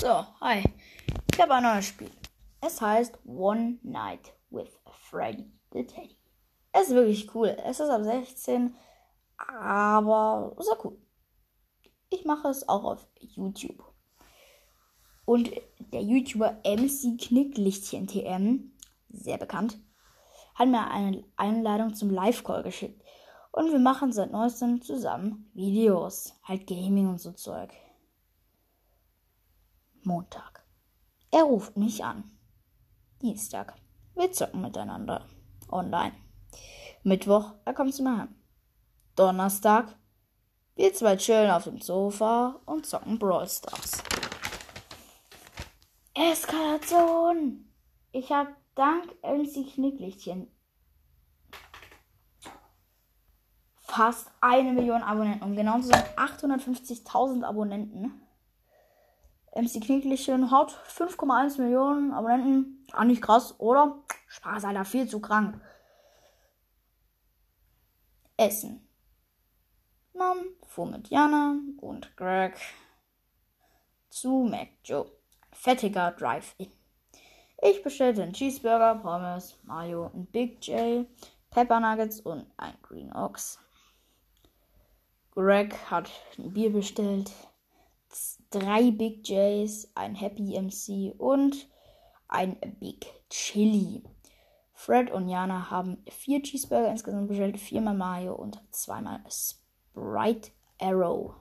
So, hi. Ich habe ein neues Spiel. Es heißt One Night with Freddy the Teddy. Es ist wirklich cool. Es ist ab 16, aber sehr cool. Ich mache es auch auf YouTube. Und der YouTuber MC Knicklichtchen TM, sehr bekannt, hat mir eine Einladung zum Live-Call geschickt. Und wir machen seit neuestem zusammen Videos, halt Gaming und so Zeug. Montag. Er ruft mich an. Dienstag. Wir zocken miteinander. Online. Mittwoch, er kommt zu mir heim. Donnerstag. Wir zwei chillen auf dem Sofa und zocken Brawl Stars. Eskalation! Ich hab dank MC Knicklichtchen fast eine Million Abonnenten. Um genau zu sein, 850.000 Abonnenten. MC Knicklichtchen hat 5,1 Millionen Abonnenten. Auch nicht krass, oder? Spaß, Alter, viel zu krank. Essen. Mom fuhr mit Jana und Greg zu McJoe. Fettiger Drive-In. Ich bestellte einen Cheeseburger, Pommes, Mayo, ein Big J, Pepper Nuggets und ein Green Ox. Greg hat ein Bier bestellt, drei Big J's, ein Happy MC und ein Big Chili. Fred und Jana haben vier Cheeseburger insgesamt bestellt, viermal Mayo und zweimal Sprite Arrow.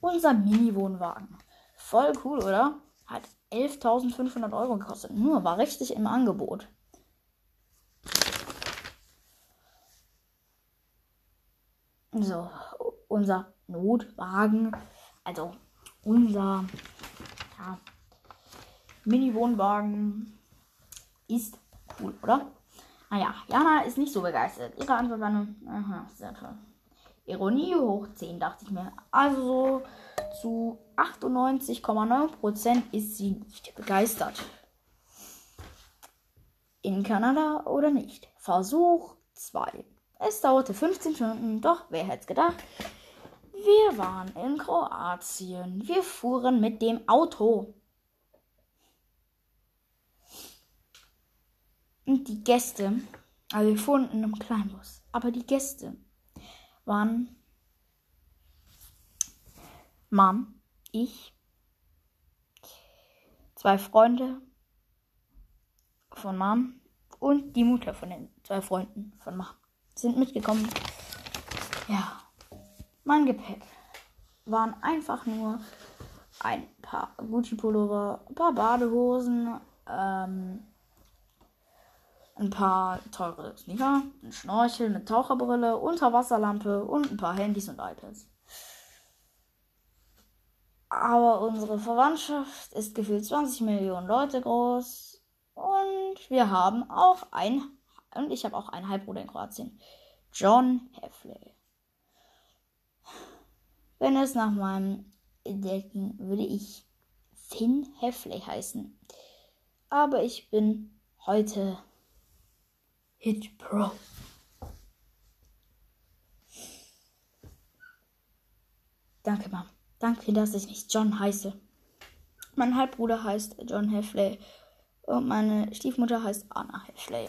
Unser Mini-Wohnwagen. Voll cool, oder? Hat 11.500 Euro gekostet. Nur war richtig im Angebot. So, unser Notwagen, also unser ja, Mini-Wohnwagen ist cool, oder? Naja, Jana ist nicht so begeistert. Ihre Antwort war nur, aha, sehr toll. Ironie hoch 10, dachte ich mir. Also zu 98,9% ist sie nicht begeistert. In Kanada oder nicht? Versuch 2. Es dauerte 15 Stunden, doch wer hätte es gedacht? Wir waren in Kroatien. Wir fuhren mit dem Auto. Und die Gäste, also wir fuhren in einem Kleinbus, aber die Gäste waren Mom, ich, zwei Freunde von Mom und die Mutter von den zwei Freunden von Mom sind mitgekommen. Ja, mein Gepäck waren einfach nur ein paar Gucci-Pullover, ein paar Badehosen, ähm, ein paar teure Sneaker, ein Schnorchel mit Taucherbrille, Unterwasserlampe und ein paar Handys und iPads. Aber unsere Verwandtschaft ist gefühlt 20 Millionen Leute groß und wir haben auch ein und ich habe auch einen Halbbruder in Kroatien, John Heffley. Wenn es nach meinem Entdecken würde ich Finn Heffley heißen. Aber ich bin heute Hit Pro. Danke, Mom. Danke, dass ich nicht John heiße. Mein Halbbruder heißt John Heffley und meine Stiefmutter heißt Anna Heffley.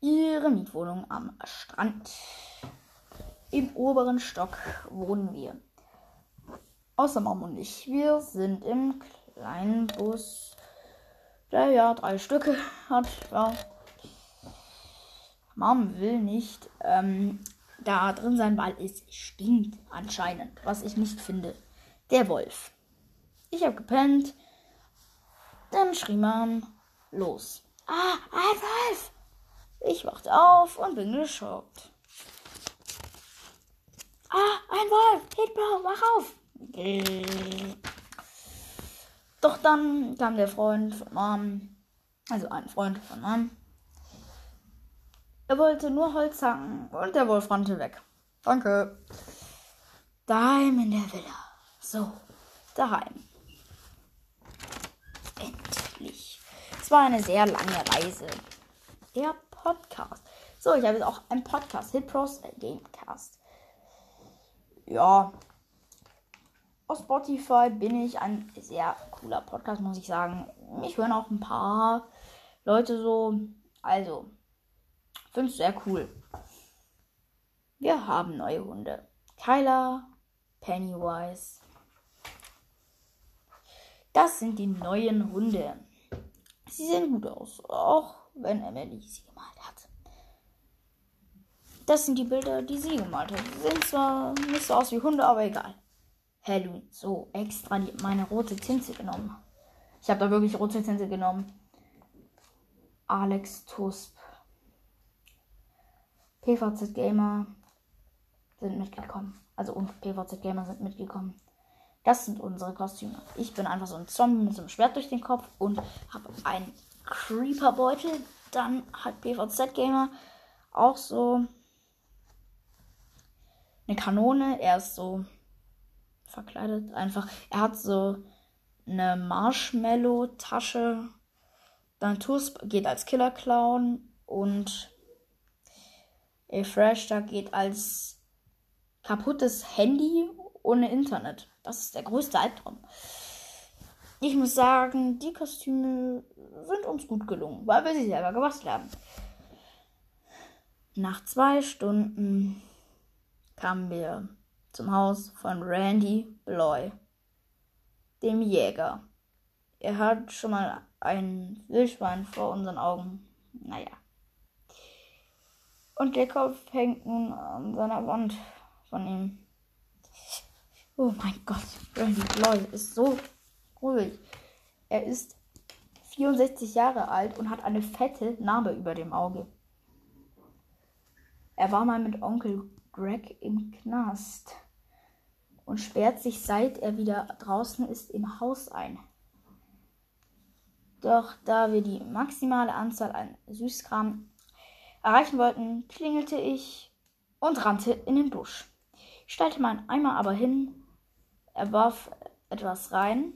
Ihre Mietwohnung am Strand. Im oberen Stock wohnen wir. Außer Mom und ich. Wir sind im kleinen Bus der ja drei Stücke hat. Ja. Mom will nicht ähm, da drin sein, weil es stinkt anscheinend, was ich nicht finde. Der Wolf. Ich habe gepennt. Dann schrie Mom los. Ah, ein Wolf! Ich wachte auf und bin geschockt. Ah, ein Wolf! Hitblau, wach auf! Doch dann kam der Freund von Mom, also ein Freund von Mom. Er wollte nur Holz hacken und der Wolf rannte weg. Danke. Daheim in der Villa. So, daheim. Endlich. Es war eine sehr lange Reise. Der Podcast. So, ich habe jetzt auch einen Podcast, Hit Pros Gamecast. Ja, auf Spotify bin ich ein sehr cooler Podcast, muss ich sagen. Mich hören auch ein paar Leute so. Also, finde ich sehr cool. Wir haben neue Hunde. Kyla, Pennywise. Das sind die neuen Hunde. Sie sehen gut aus, auch wenn Emily sie gemalt. Das sind die Bilder, die sie gemalt hat. Sie sehen zwar nicht so aus wie Hunde, aber egal. Halloween. So, extra die, meine rote Tinte genommen. Ich habe da wirklich rote Tinte genommen. Alex Tusp. PVZ Gamer sind mitgekommen. Also und PVZ Gamer sind mitgekommen. Das sind unsere Kostüme. Ich bin einfach so ein Zombie mit so einem Schwert durch den Kopf und habe einen Creeper-Beutel. Dann hat PVZ Gamer auch so eine Kanone. Er ist so verkleidet. Einfach, er hat so eine Marshmallow-Tasche. Dann Tusp geht als Killer-Clown und Fresh da geht als kaputtes Handy ohne Internet. Das ist der größte Albtraum. Ich muss sagen, die Kostüme sind uns gut gelungen, weil wir sie selber gebastelt haben. Nach zwei Stunden kamen wir zum Haus von Randy Bloy, dem Jäger. Er hat schon mal ein Wildschwein vor unseren Augen. Naja. Und der Kopf hängt nun an seiner Wand von ihm. Oh mein Gott, Randy Bloy ist so ruhig. Er ist 64 Jahre alt und hat eine fette Narbe über dem Auge. Er war mal mit Onkel Greg im Knast und sperrt sich, seit er wieder draußen ist, im Haus ein. Doch da wir die maximale Anzahl an Süßkram erreichen wollten, klingelte ich und rannte in den Busch. Ich stellte meinen Eimer aber hin, er warf etwas rein,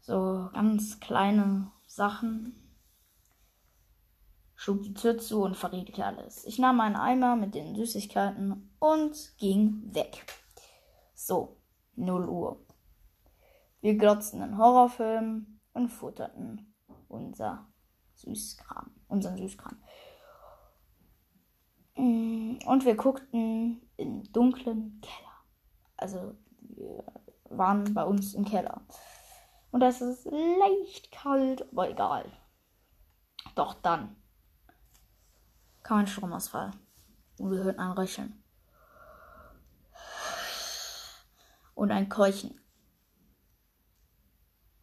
so ganz kleine Sachen, schlug die Tür zu und verriegelte alles. Ich nahm meinen Eimer mit den Süßigkeiten und ging weg. So, 0 Uhr. Wir glotzten einen Horrorfilm und futterten unser Süßkram, unseren Süßkram. Mm, und wir guckten im dunklen Keller. Also wir waren bei uns im Keller. Und das ist leicht kalt, aber egal. Doch dann kam ein Stromausfall. Und wir hörten ein Röcheln. Und ein Keuchen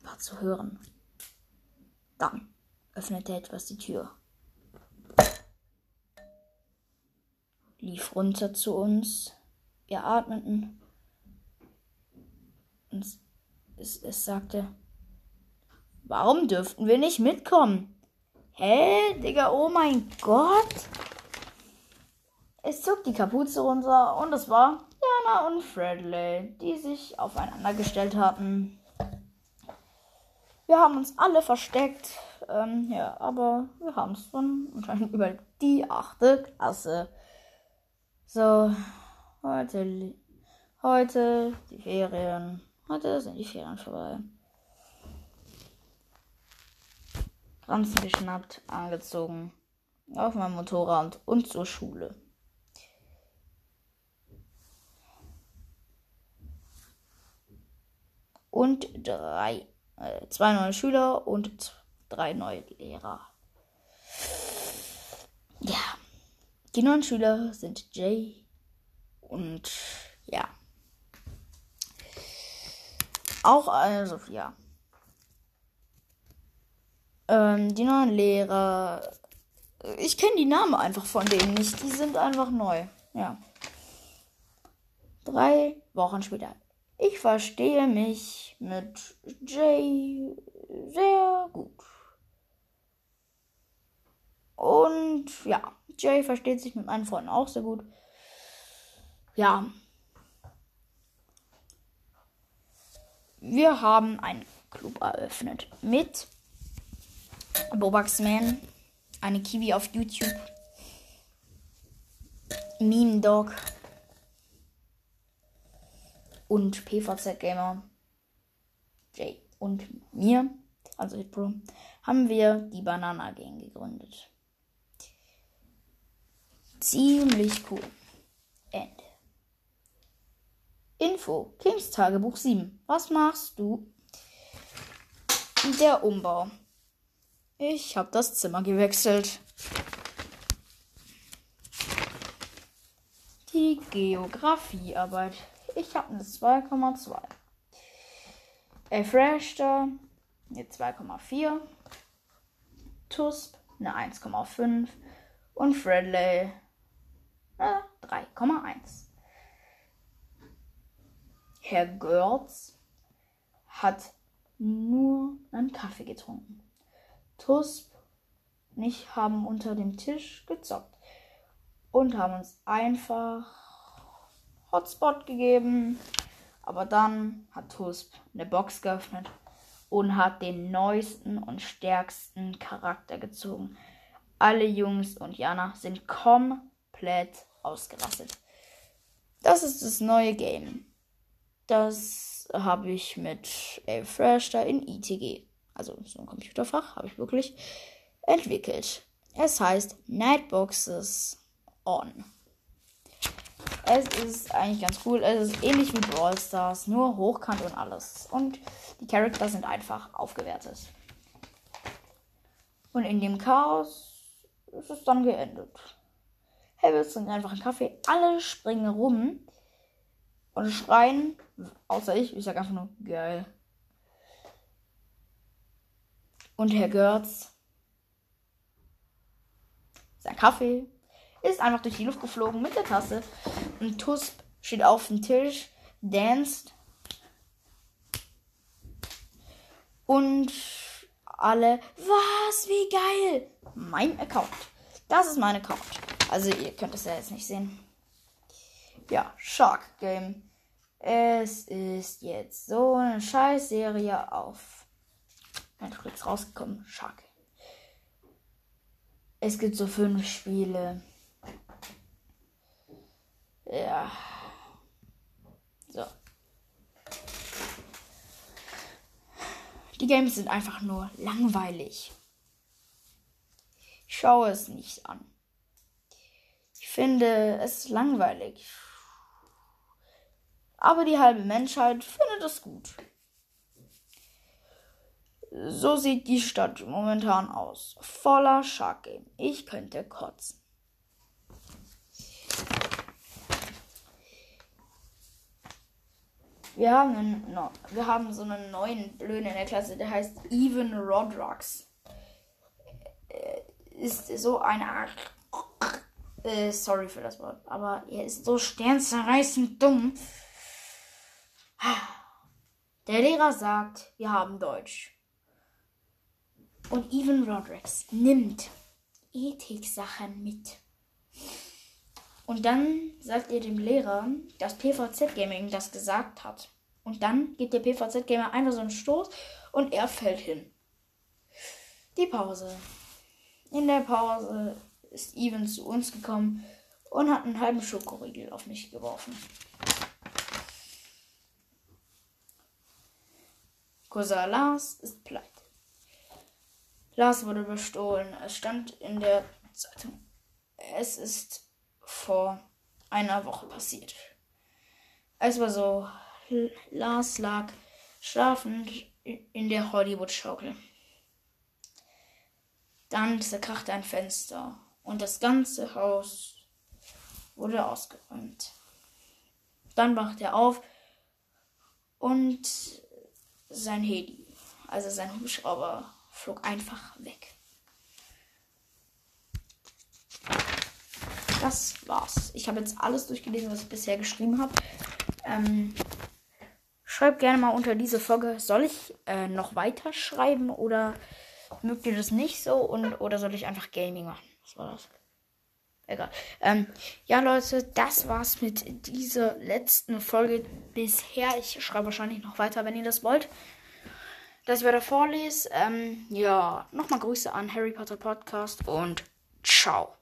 war zu hören. Dann öffnete etwas die Tür. Lief runter zu uns. Wir atmeten. Und es, es sagte, warum dürften wir nicht mitkommen? Hä, Digga, oh mein Gott. Es zog die Kapuze runter und es war Jana und Fredley, die sich aufeinander gestellt hatten. Wir haben uns alle versteckt. Ähm, ja, aber wir haben es dann anscheinend über die achte Klasse. So, heute, heute die Ferien. Heute sind die Ferien vorbei. Ranzen geschnappt, angezogen, auf mein Motorrad und zur Schule. Und drei, äh, zwei neue Schüler und drei neue Lehrer. Ja, die neuen Schüler sind Jay und ja. Auch eine Sophia. Ähm, die neuen Lehrer. Ich kenne die Namen einfach von denen nicht. Die sind einfach neu. Ja. Drei Wochen später. Ich verstehe mich mit Jay sehr gut. Und ja, Jay versteht sich mit meinen Freunden auch sehr gut. Ja. Wir haben einen Club eröffnet mit Bobaxman, eine Kiwi auf YouTube, Meme Dog, und PVZ Gamer Jay und mir, also Hitpro, haben wir die Banana Gang gegründet. Ziemlich cool. Ende. Info. Kings Tagebuch 7. Was machst du? Der Umbau. Ich habe das Zimmer gewechselt. Die Geografiearbeit. Ich habe eine 2,2. Erfreshter eine 2,4. Tusp eine 1,5. Und Fredley eine 3,1. Herr Görz hat nur einen Kaffee getrunken. Tusp und ich haben unter dem Tisch gezockt und haben uns einfach Hotspot gegeben. Aber dann hat Tusp eine Box geöffnet und hat den neuesten und stärksten Charakter gezogen. Alle Jungs und Jana sind komplett ausgerastet. Das ist das neue Game. Das habe ich mit A-Fresh da in ITG, also so ein Computerfach, habe ich wirklich entwickelt. Es heißt Nightboxes On. Es ist eigentlich ganz cool. Es ist ähnlich wie Brawl Stars, nur hochkant und alles. Und die Charakter sind einfach aufgewertet. Und in dem Chaos ist es dann geendet. Hey, wir trinken einfach einen Kaffee. Alle springen rum und schreien. Außer ich. Ich sag einfach nur geil. Und Herr Görz. Sein Kaffee ist einfach durch die Luft geflogen mit der Tasse. Und Tusp steht auf dem Tisch, danced. Und alle, was, wie geil. Mein Account. Das ist mein Account. Also ihr könnt es ja jetzt nicht sehen. Ja, Shark Game. Es ist jetzt so eine Scheißserie auf Netflix rausgekommen. Shark. Es gibt so fünf Spiele. Ja. So. Die Games sind einfach nur langweilig. Ich schaue es nicht an. Ich finde es langweilig. Aber die halbe Menschheit findet es gut. So sieht die Stadt momentan aus. Voller Shark. Ich könnte kotzen. Wir haben, einen, no, wir haben so einen neuen Blöden in der Klasse, der heißt Even Rodrux. Äh, ist so eine Art. Äh, sorry für das Wort, aber er ist so sternzerreißend dumm. Der Lehrer sagt, wir haben Deutsch. Und Even Rodrix nimmt Ethik-Sachen mit. Und dann sagt ihr dem Lehrer, dass PVZ Gaming das gesagt hat. Und dann gibt der PVZ Gamer einfach so einen Stoß und er fällt hin. Die Pause. In der Pause ist Even zu uns gekommen und hat einen halben Schokoriegel auf mich geworfen. Cousin Lars ist pleite. Lars wurde bestohlen. Es stand in der Zeitung. Es ist vor einer Woche passiert. Es war so, Lars lag schlafend in der Hollywood-Schaukel. Dann zerkrachte ein Fenster und das ganze Haus wurde ausgeräumt. Dann wachte er auf und sein Heli, also sein Hubschrauber, flog einfach weg. das war's. Ich habe jetzt alles durchgelesen, was ich bisher geschrieben habe. Ähm, schreibt gerne mal unter diese Folge, soll ich äh, noch weiter schreiben oder mögt ihr das nicht so und oder soll ich einfach Gaming machen? Was war das? Egal. Ähm, ja, Leute, das war's mit dieser letzten Folge bisher. Ich schreibe wahrscheinlich noch weiter, wenn ihr das wollt. Dass ich weiter vorlese. Ähm, ja, nochmal Grüße an Harry Potter Podcast und ciao.